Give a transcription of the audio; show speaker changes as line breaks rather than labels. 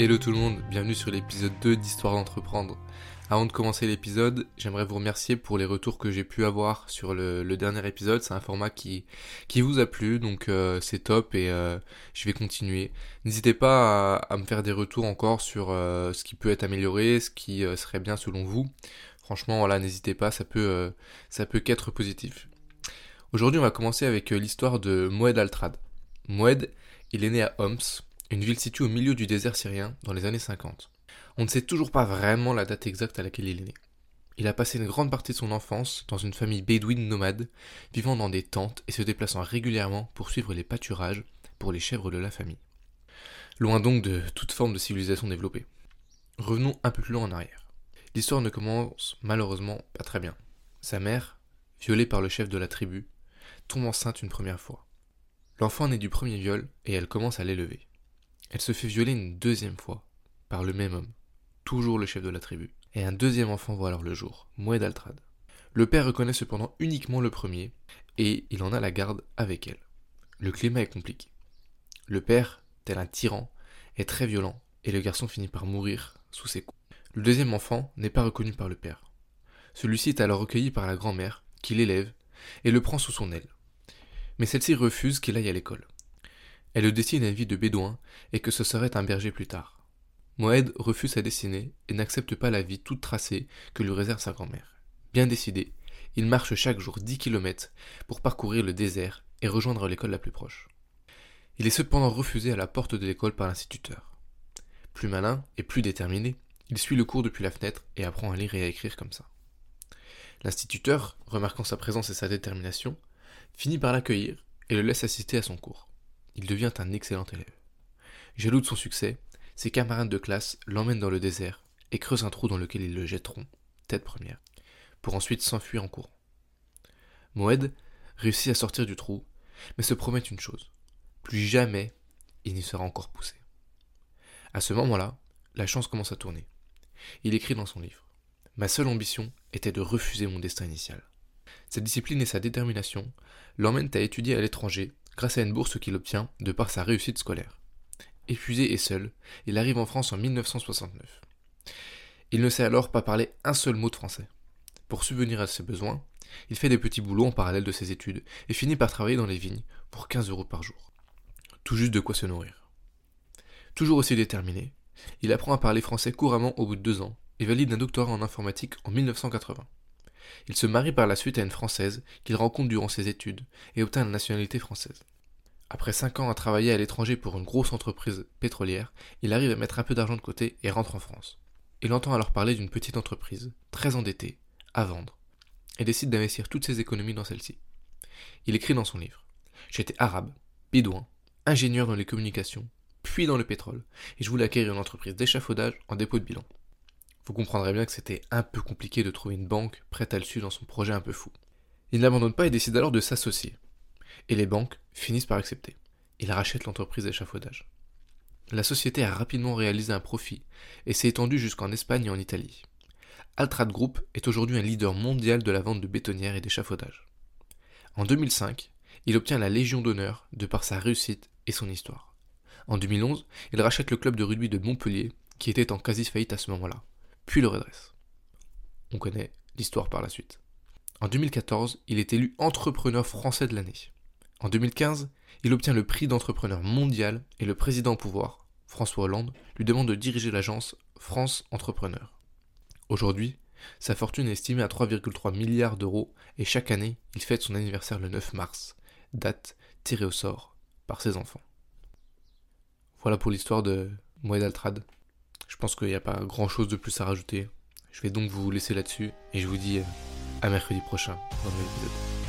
Hello tout le monde, bienvenue sur l'épisode 2 d'Histoire d'entreprendre. Avant de commencer l'épisode, j'aimerais vous remercier pour les retours que j'ai pu avoir sur le, dernier épisode. C'est un format qui, vous a plu, donc euh, c'est top et euh, je vais continuer. N'hésitez pas à, me faire des retours encore sur euh, ce qui peut être amélioré, ce qui serait bien selon vous. Franchement, voilà, n'hésitez pas, ça peut, ça peut qu'être positif. Aujourd'hui, on va commencer avec l'histoire de Moed Altrad. Moed, il est né à Homs, une ville située au milieu du désert syrien dans les années 50. On ne sait toujours pas vraiment la date exacte à laquelle il est né. Il a passé une grande partie de son enfance dans une famille bédouine nomade, vivant dans des tentes et se déplaçant régulièrement pour suivre les pâturages pour les chèvres de la famille. Loin donc de toute forme de civilisation développée. Revenons un peu plus loin en arrière. L'histoire ne commence malheureusement pas très bien. Sa mère, violée par le chef de la tribu, tombe enceinte une première fois. L'enfant naît du premier viol et elle commence à l'élever. Elle se fait violer une deuxième fois, par le même homme, toujours le chef de la tribu. Et un deuxième enfant voit alors le jour, Moued Altrad. Le père reconnaît cependant uniquement le premier, et il en a la garde avec elle. Le climat est compliqué. Le père, tel un tyran, est très violent, et le garçon finit par mourir sous ses coups. Le deuxième enfant n'est pas reconnu par le père. Celui-ci est alors recueilli par la grand-mère, qui l'élève, et le prend sous son aile. Mais celle-ci refuse qu'il aille à l'école. Elle le dessine à une vie de bédouin et que ce serait un berger plus tard. Moed refuse sa destinée et n'accepte pas la vie toute tracée que lui réserve sa grand-mère. Bien décidé, il marche chaque jour 10 km pour parcourir le désert et rejoindre l'école la plus proche. Il est cependant refusé à la porte de l'école par l'instituteur. Plus malin et plus déterminé, il suit le cours depuis la fenêtre et apprend à lire et à écrire comme ça. L'instituteur, remarquant sa présence et sa détermination, finit par l'accueillir et le laisse assister à son cours il devient un excellent élève. Jaloux de son succès, ses camarades de classe l'emmènent dans le désert et creusent un trou dans lequel ils le jetteront, tête première, pour ensuite s'enfuir en courant. Moed réussit à sortir du trou, mais se promet une chose plus jamais il n'y sera encore poussé. À ce moment-là, la chance commence à tourner. Il écrit dans son livre Ma seule ambition était de refuser mon destin initial. Sa discipline et sa détermination l'emmènent à étudier à l'étranger grâce à une bourse qu'il obtient de par sa réussite scolaire. Épuisé et seul, il arrive en France en 1969. Il ne sait alors pas parler un seul mot de français. Pour subvenir à ses besoins, il fait des petits boulots en parallèle de ses études et finit par travailler dans les vignes pour 15 euros par jour. Tout juste de quoi se nourrir. Toujours aussi déterminé, il apprend à parler français couramment au bout de deux ans et valide un doctorat en informatique en 1980. Il se marie par la suite à une Française qu'il rencontre durant ses études et obtient la nationalité française. Après cinq ans à travailler à l'étranger pour une grosse entreprise pétrolière, il arrive à mettre un peu d'argent de côté et rentre en France. Il entend alors parler d'une petite entreprise, très endettée, à vendre, et décide d'investir toutes ses économies dans celle-ci. Il écrit dans son livre J'étais arabe, bédouin, ingénieur dans les communications, puis dans le pétrole, et je voulais acquérir une entreprise d'échafaudage en dépôt de bilan. Vous comprendrez bien que c'était un peu compliqué de trouver une banque prête à le suivre dans son projet un peu fou. Il n'abandonne pas et décide alors de s'associer. Et les banques finissent par accepter. Il rachète l'entreprise d'échafaudage. La société a rapidement réalisé un profit et s'est étendue jusqu'en Espagne et en Italie. Altrad Group est aujourd'hui un leader mondial de la vente de bétonnières et d'échafaudage. En 2005, il obtient la Légion d'honneur de par sa réussite et son histoire. En 2011, il rachète le club de rugby de Montpellier, qui était en quasi faillite à ce moment-là puis le redresse. On connaît l'histoire par la suite. En 2014, il est élu entrepreneur français de l'année. En 2015, il obtient le prix d'entrepreneur mondial et le président au pouvoir, François Hollande, lui demande de diriger l'agence France Entrepreneur. Aujourd'hui, sa fortune est estimée à 3,3 milliards d'euros et chaque année, il fête son anniversaire le 9 mars, date tirée au sort par ses enfants. Voilà pour l'histoire de Moed Altrad. Je pense qu'il n'y a pas grand chose de plus à rajouter. Je vais donc vous laisser là-dessus et je vous dis à mercredi prochain dans un épisode.